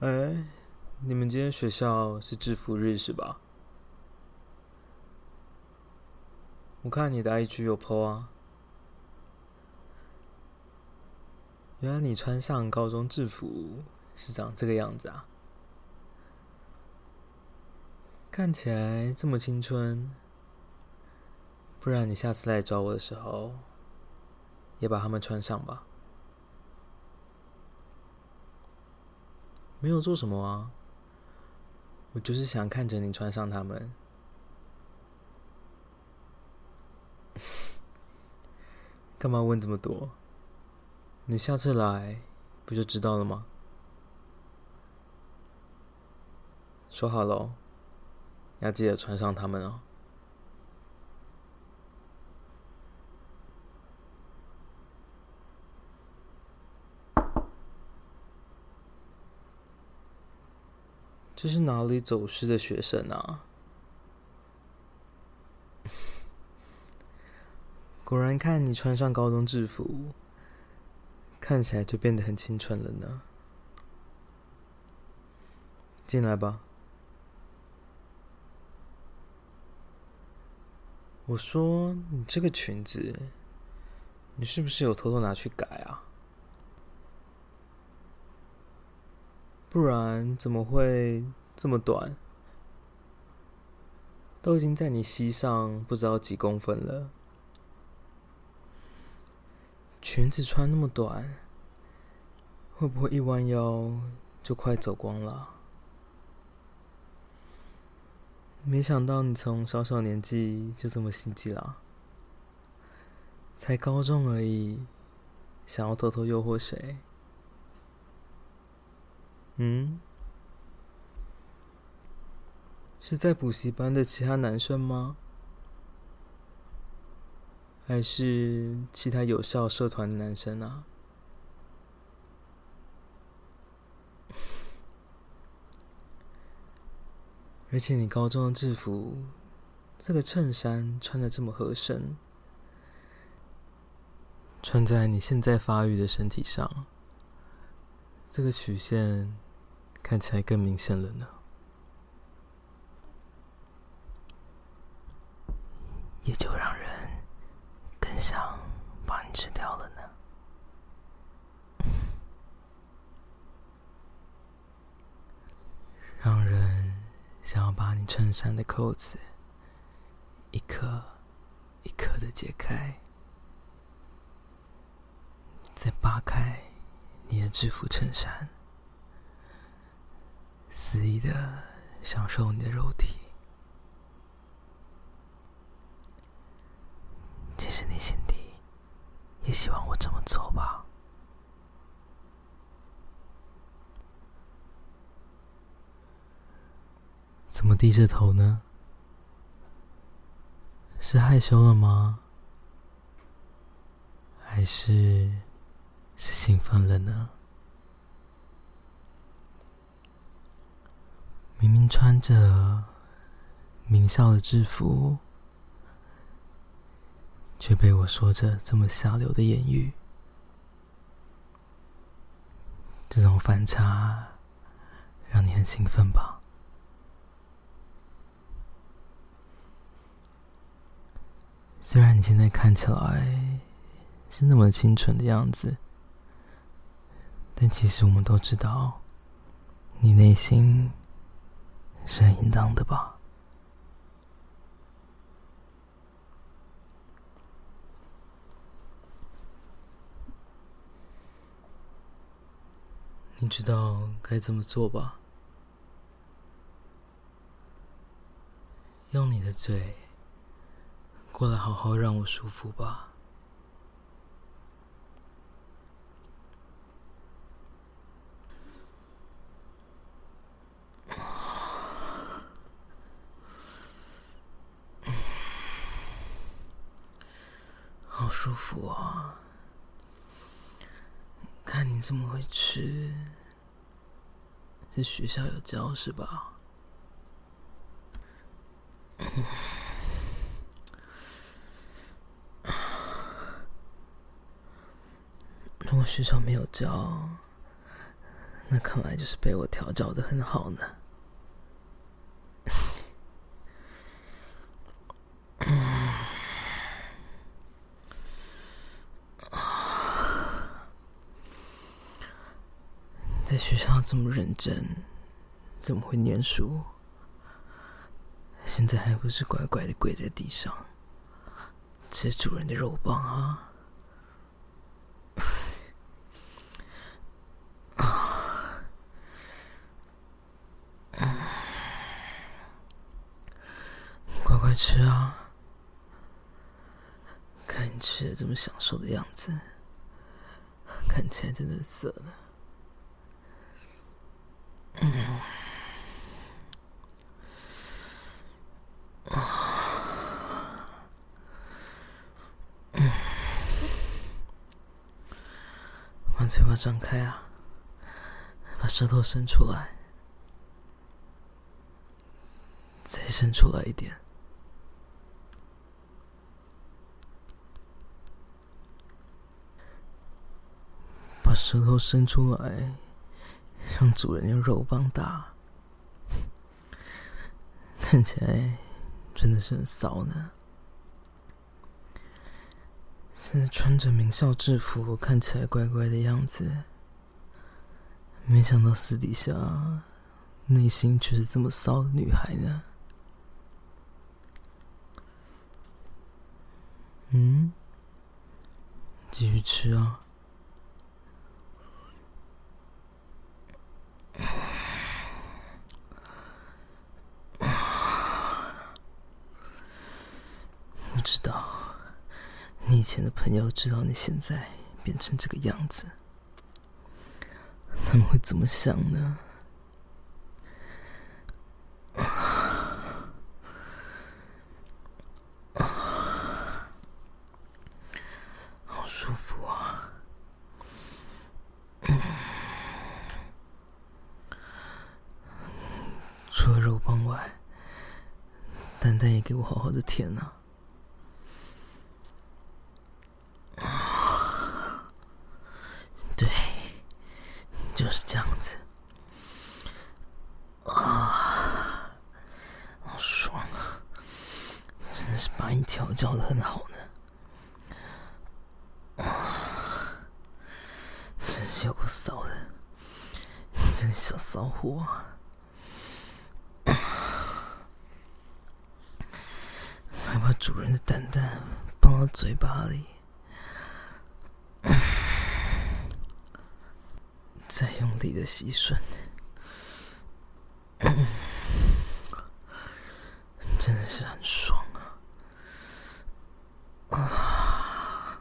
哎，你们今天学校是制服日是吧？我看你的 IG 有 po 啊，原来你穿上高中制服是长这个样子啊，看起来这么青春。不然你下次来找我的时候，也把它们穿上吧。没有做什么啊，我就是想看着你穿上它们。干嘛问这么多？你下次来不就知道了吗？说好喽，要记得穿上它们哦。这是哪里走失的学生啊？果然，看你穿上高中制服，看起来就变得很清纯了呢。进来吧。我说，你这个裙子，你是不是有偷偷拿去改啊？不然怎么会这么短？都已经在你膝上不知道几公分了。裙子穿那么短，会不会一弯腰就快走光了？没想到你从小小年纪就这么心机了，才高中而已，想要偷偷诱惑谁？嗯，是在补习班的其他男生吗？还是其他有效社团的男生啊？而且你高中的制服，这个衬衫穿的这么合身，穿在你现在发育的身体上，这个曲线。看起来更明显了呢，也就让人更想把你吃掉了呢，让人想要把你衬衫的扣子一颗一颗的解开，再扒开你的制服衬衫。肆意的享受你的肉体，其实你心底也希望我这么做吧？怎么低着头呢？是害羞了吗？还是是兴奋了呢？明明穿着名校的制服，却被我说着这么下流的言语，这种反差让你很兴奋吧？虽然你现在看起来是那么清纯的样子，但其实我们都知道，你内心。是很淫荡的吧？你知道该怎么做吧？用你的嘴过来，好好让我舒服吧。舒服啊！看你这么会吃，是学校有教是吧？如果学校没有教，那看来就是被我调教的很好呢。在学校这么认真，怎么会念书？现在还不是乖乖的跪在地上，吃主人的肉棒啊！乖乖吃啊！看你吃的这么享受的样子，看起来真的色了。嗯。把嘴巴张开啊！把舌头伸出来，再伸出来一点。把舌头伸出来，让主人用肉棒打，看起来真的是很骚呢。现在穿着名校制服，看起来乖乖的样子，没想到私底下内心却是这么骚的女孩呢。嗯，继续吃啊！不知道。你以前的朋友知道你现在变成这个样子，他们会怎么想呢？好舒服啊！除了肉棒外，蛋蛋也给我好好的舔啊！就是这样子，啊，好爽啊！真的是把你调教的很好呢，啊，真是有够骚的，你这个小骚货，还把主人的蛋蛋放到嘴巴里。你的吸吮，真的是很爽啊。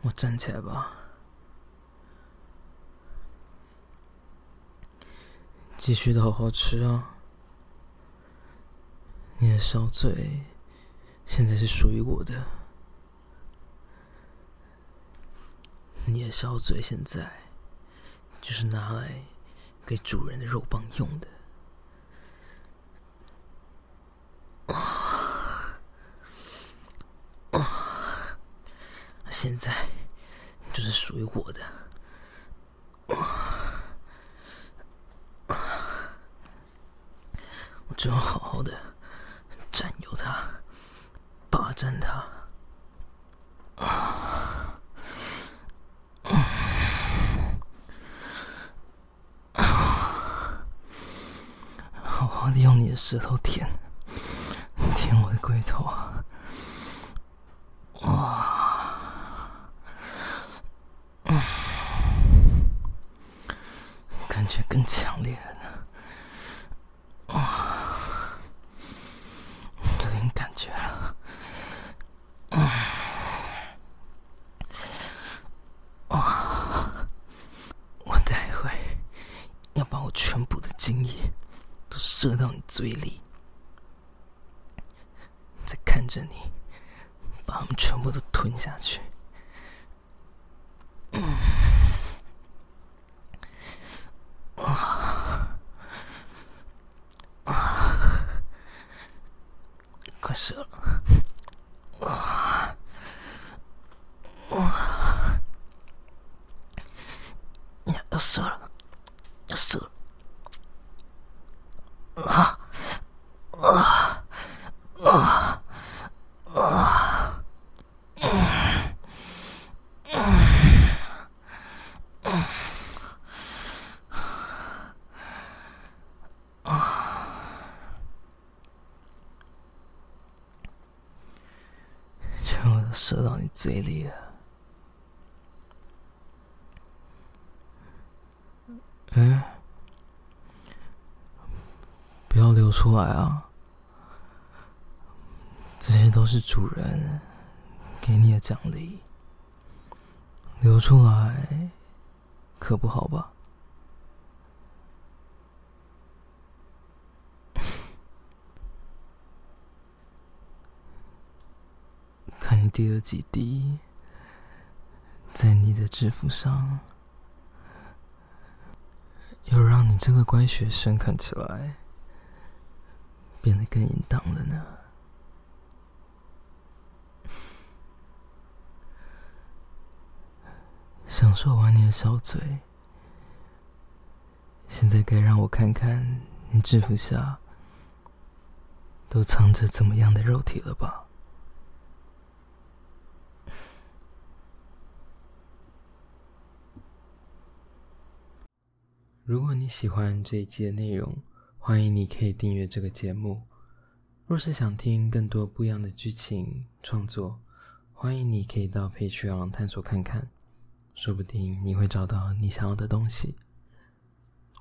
我站起来吧，继续的好好吃啊！你的小嘴现在是属于我的，你的小嘴现在就是拿来给主人的肉棒用的。现在就是属于我的，我只要好好的占有它，霸占它，好好舌头舔，舔我的龟头啊！哇，感觉更强烈。着你，把我们全部都吞下去！啊啊！快死了！啊啊！要死了！要死了！啊啊！射到你嘴里了。哎，不要流出来啊！这些都是主人给你的奖励，流出来可不好吧？看你滴了几滴在你的制服上。又让你这个乖学生看起来变得更淫荡了呢。享受完你的小嘴，现在该让我看看你制服下都藏着怎么样的肉体了吧？如果你喜欢这一期的内容，欢迎你可以订阅这个节目。若是想听更多不一样的剧情创作，欢迎你可以到配剧网探索看看，说不定你会找到你想要的东西。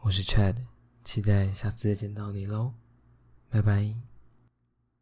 我是 Chad，期待下次再见到你喽，拜拜。